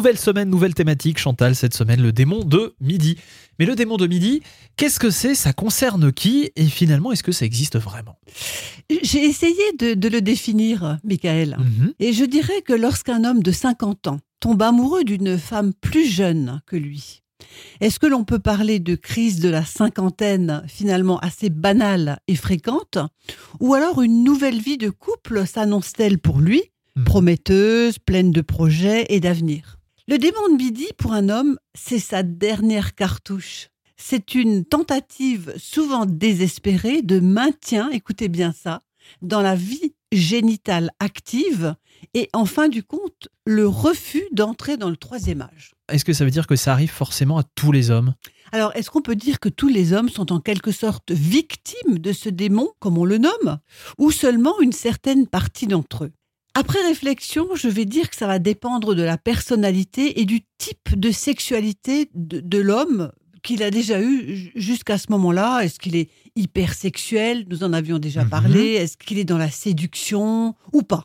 Nouvelle semaine, nouvelle thématique, Chantal, cette semaine, le démon de midi. Mais le démon de midi, qu'est-ce que c'est? Ça concerne qui? Et finalement, est-ce que ça existe vraiment? J'ai essayé de, le définir, Michael. Mhm. Et je dirais que lorsqu'un homme de 50 ans tombe amoureux d'une femme plus jeune que lui, est-ce que l'on peut parler de crise de la cinquantaine finalement assez banale et fréquente? Ou alors une nouvelle vie de couple s'annonce-t-elle pour lui, Mhm. prometteuse, pleine de projets et d'avenir Le démon de midi, pour un homme, c'est sa dernière cartouche. C'est une tentative souvent désespérée de maintien, écoutez bien ça, dans la vie génitale active et en fin du compte, le refus d'entrer dans le troisième âge. Est-ce que ça veut dire que ça arrive forcément à tous les hommes? Alors, est-ce qu'on peut dire que tous les hommes sont en quelque sorte victimes de ce démon, comme on le nomme, ou seulement une certaine partie d'entre eux? Après réflexion, je vais dire que ça va dépendre de la personnalité et du type de sexualité de, de l'homme qu'il a déjà eu jusqu'à ce moment-là. Est-ce qu'il est hypersexuel? Nous en avions déjà Mhm. parlé. Est-ce qu'il est dans la séduction ou pas?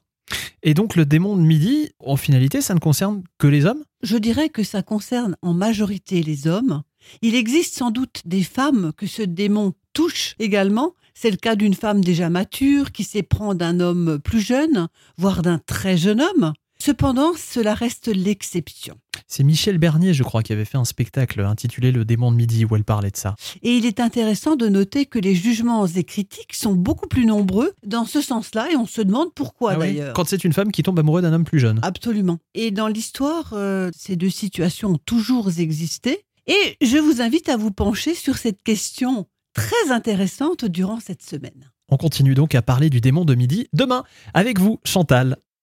Et donc le démon de midi, en finalité, ça ne concerne que les hommes? Je dirais que ça concerne en majorité les hommes. Il existe sans doute des femmes que ce démon touche également. C'est le cas d'une femme déjà mature qui s'éprend d'un homme plus jeune, voire d'un très jeune homme. Cependant, cela reste l'exception. C'est Michel Bernier, je crois, qui avait fait un spectacle intitulé Le démon de midi où elle parlait de ça. Et il est intéressant de noter que les jugements et critiques sont beaucoup plus nombreux dans ce sens-là et on se demande pourquoi Ah d'ailleurs. Quand c'est une femme qui tombe amoureuse d'un homme plus jeune. Absolument. Et dans l'histoire, euh, ces deux situations ont toujours existé. Et je vous invite à vous pencher sur cette question très intéressante durant cette semaine. On continue donc à parler du démon de midi demain avec vous, Chantal.